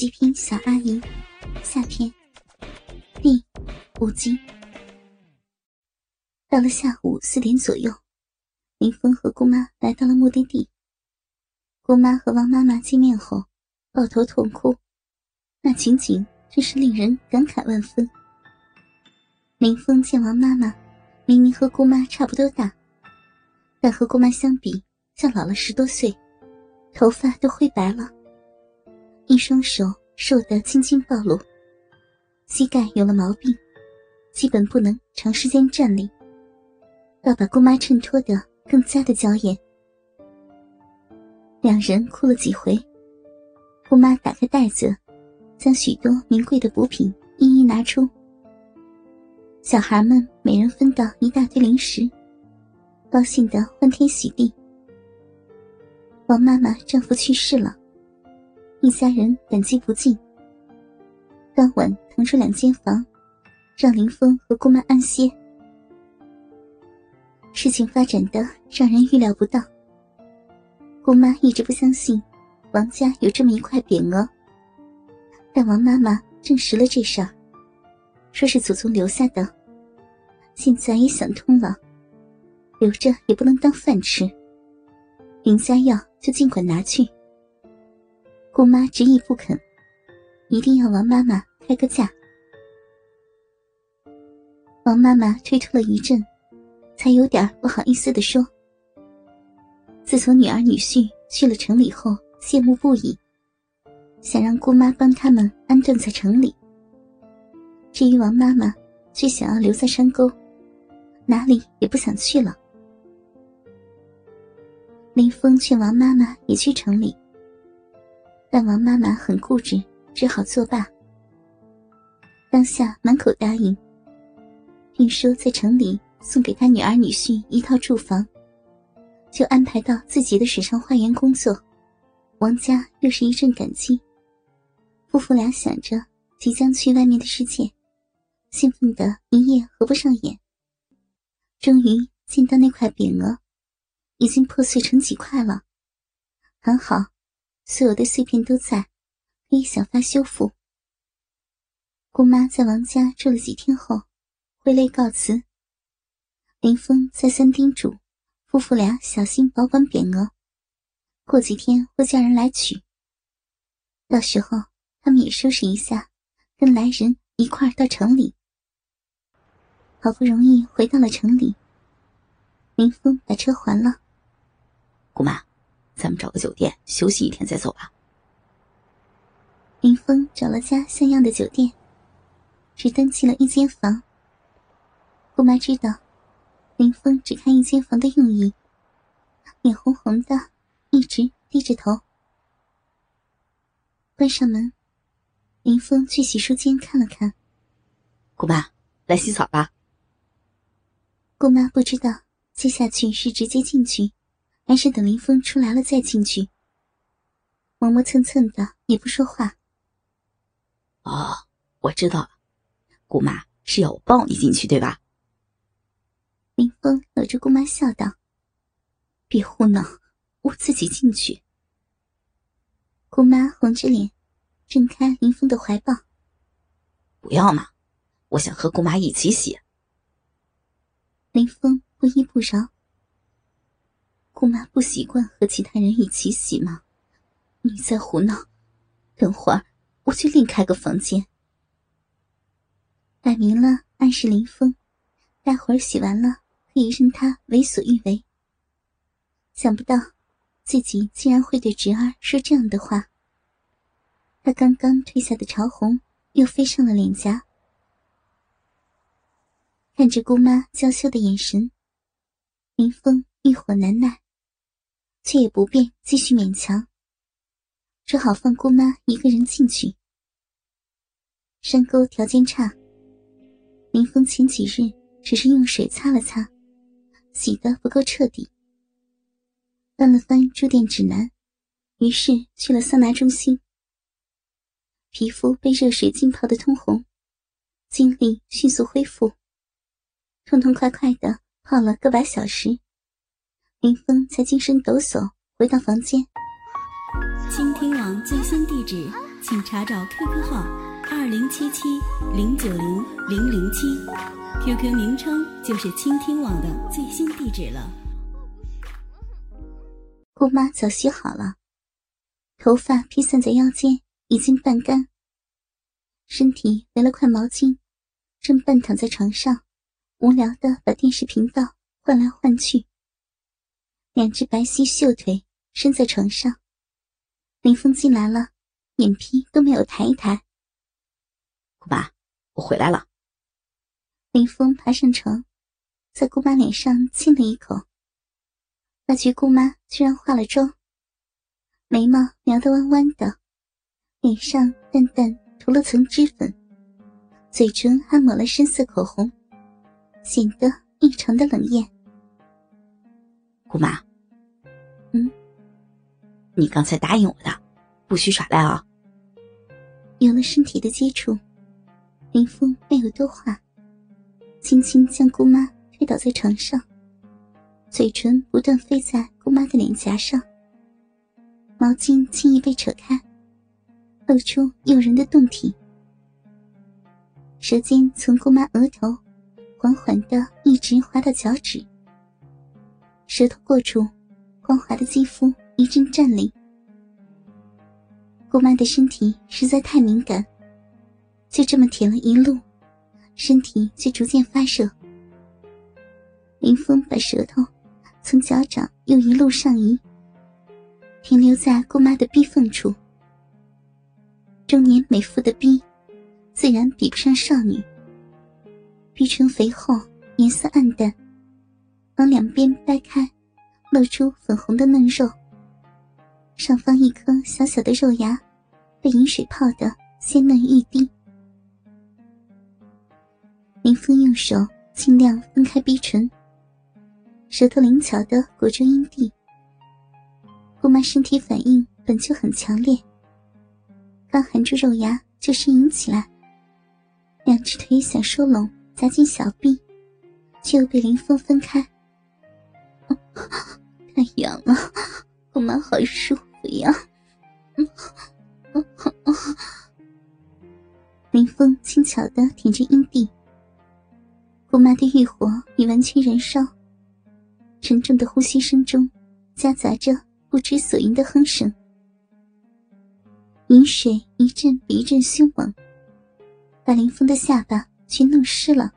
极品小阿姨下篇第五集。到了下午四点左右，林峰和姑妈来到了目的地。姑妈和王妈妈见面后，抱头痛哭，那情景真是令人感慨万分。林峰见王妈妈明明和姑妈差不多大，但和姑妈相比，像老了十多岁，头发都灰白了。一双手瘦得青筋暴露，膝盖有了毛病，基本不能长时间站立，倒把姑妈衬托得更加的娇艳。两人哭了几回，姑妈打开袋子，将许多名贵的补品一一拿出。小孩们每人分到一大堆零食，高兴得欢天喜地。王妈妈丈夫去世了。一家人感激不尽。当晚腾出两间房，让林峰和姑妈安歇。事情发展的让人预料不到。姑妈一直不相信王家有这么一块匾额，但王妈妈证实了这事儿，说是祖宗留下的。现在也想通了，留着也不能当饭吃。林家要就尽管拿去。姑妈执意不肯，一定要王妈妈开个价。王妈妈推脱了一阵，才有点不好意思的说：“自从女儿女婿去了城里后，羡慕不已，想让姑妈帮他们安顿在城里。至于王妈妈，却想要留在山沟，哪里也不想去了。”林峰劝王妈妈也去城里。但王妈妈很固执，只好作罢。当下满口答应，并说在城里送给他女儿女婿一套住房，就安排到自己的水上花园工作。王家又是一阵感激。夫妇俩想着即将去外面的世界，兴奋得一夜合不上眼。终于见到那块匾额，已经破碎成几块了，很好。所有的碎片都在，可以想法修复。姑妈在王家住了几天后，挥泪告辞。林峰再三叮嘱夫妇俩小心保管匾额，过几天会叫人来取。到时候他们也收拾一下，跟来人一块儿到城里。好不容易回到了城里，林峰把车还了。姑妈。咱们找个酒店休息一天再走吧。林峰找了家像样的酒店，只登记了一间房。姑妈知道林峰只看一间房的用意，脸红红的，一直低着头。关上门，林峰去洗漱间看了看。姑妈，来洗澡吧。姑妈不知道接下去是直接进去。还是等林峰出来了再进去。磨磨蹭蹭的，也不说话。哦，我知道了，姑妈是要我抱你进去，对吧？林峰搂着姑妈笑道：“别胡闹，我自己进去。”姑妈红着脸，挣开林峰的怀抱。不要嘛，我想和姑妈一起洗。林峰不依不饶。姑妈不习惯和其他人一起洗吗？你在胡闹！等会儿我去另开个房间。摆明了暗示林峰，待会儿洗完了可以任他为所欲为。想不到自己竟然会对侄儿说这样的话。他刚刚褪下的潮红又飞上了脸颊，看着姑妈娇羞的眼神，林峰欲火难耐。却也不便继续勉强，只好放姑妈一个人进去。山沟条件差，林峰前几日只是用水擦了擦，洗得不够彻底。翻了翻住店指南，于是去了桑拿中心。皮肤被热水浸泡的通红，精力迅速恢复，痛痛快快的泡了个把小时。林峰才精神抖擞回到房间。倾听网最新地址。请查找 QQ 号二零七七零九零零零七，QQ 名称就是倾听网的最新地址了。姑妈早洗好了，头发披散在腰间，已经半干，身体围了块毛巾，正半躺在床上，无聊的把电视频道换来换去。两只白皙秀腿伸在床上，林峰进来了。眼皮都没有抬一抬。姑妈，我回来了。林峰爬上床，在姑妈脸上亲了一口。发觉姑妈居然化了妆，眉毛描得弯弯的，脸上淡淡涂了层脂粉，嘴唇还抹了深色口红，显得异常的冷艳。姑妈，嗯，你刚才答应我的，不许耍赖啊！有了身体的接触，林峰没有多话，轻轻将姑妈推倒在床上，嘴唇不断飞在姑妈的脸颊上。毛巾轻易被扯开，露出诱人的胴体，舌尖从姑妈额头缓缓的一直滑到脚趾，舌头过处，光滑的肌肤一阵颤栗。姑妈的身体实在太敏感，就这么舔了一路，身体却逐渐发热。林峰把舌头从脚掌又一路上移，停留在姑妈的逼缝处。中年美妇的逼，自然比不上少女。逼唇肥厚，颜色暗淡，往两边掰开，露出粉红的嫩肉。上方一颗小小的肉芽，被饮水泡得鲜嫩欲滴。林峰用手尽量分开逼唇，舌头灵巧的裹住阴蒂。姑妈身体反应本就很强烈，刚含住肉芽就呻吟起来，两只腿想收拢夹紧小臂，却又被林峰分开。太痒了，姑妈好舒服。呀！林峰轻巧的舔着阴蒂，姑妈的欲火已完全燃烧，沉重的呼吸声中夹杂着不知所云的哼声，饮水一阵比一阵凶猛，把林峰的下巴全弄湿了。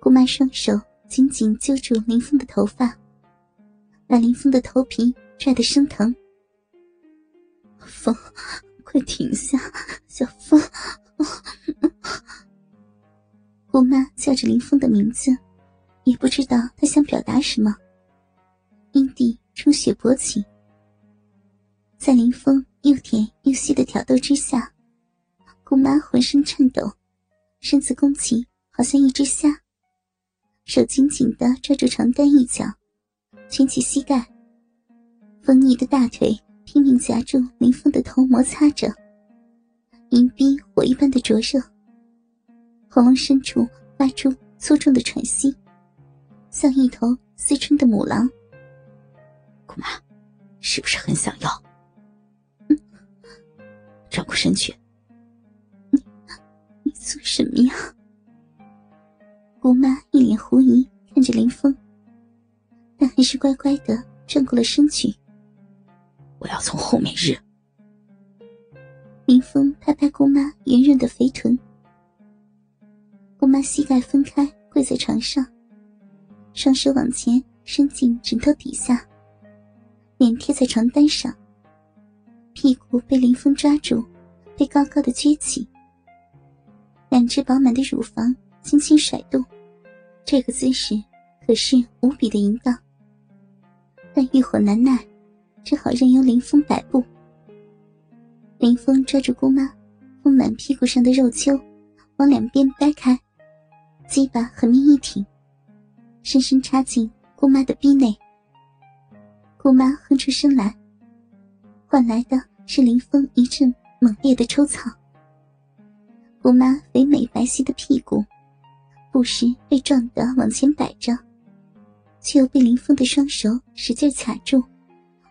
姑妈双手紧紧揪住林峰的头发，把林峰的头皮。拽得生疼，风，快停下，小风！姑妈叫着林峰的名字，也不知道他想表达什么。阴蒂充血勃起，在林峰又甜又细的挑逗之下，姑妈浑身颤抖，身子弓起，好像一只虾，手紧紧的抓住床单一角，蜷起膝盖。丰腴的大腿拼命夹住林峰的头，摩擦着，银逼火一般的灼热。喉咙深处发出粗重的喘息，像一头思春的母狼。姑妈，是不是很想要？转过身去。你，你做什么呀？姑妈一脸狐疑看着林峰，但还是乖乖的转过了身去。我要从后面日。林峰拍拍姑妈圆润的肥臀，姑妈膝盖分开，跪在床上，双手往前伸进枕头底下，脸贴在床单上，屁股被林峰抓住，被高高的撅起，两只饱满的乳房轻轻甩动，这个姿势可是无比的淫荡，但欲火难耐。只好任由林峰摆布。林峰抓住姑妈丰满屁股上的肉丘，往两边掰开，鸡巴狠命一挺，深深插进姑妈的逼内。姑妈哼出声来，换来的是林峰一阵猛烈的抽草。姑妈肥美白皙的屁股，不时被撞得往前摆着，却又被林峰的双手使劲卡住。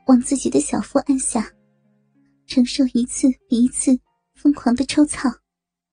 往自己的小腹按下，承受一次比一次疯狂的抽操。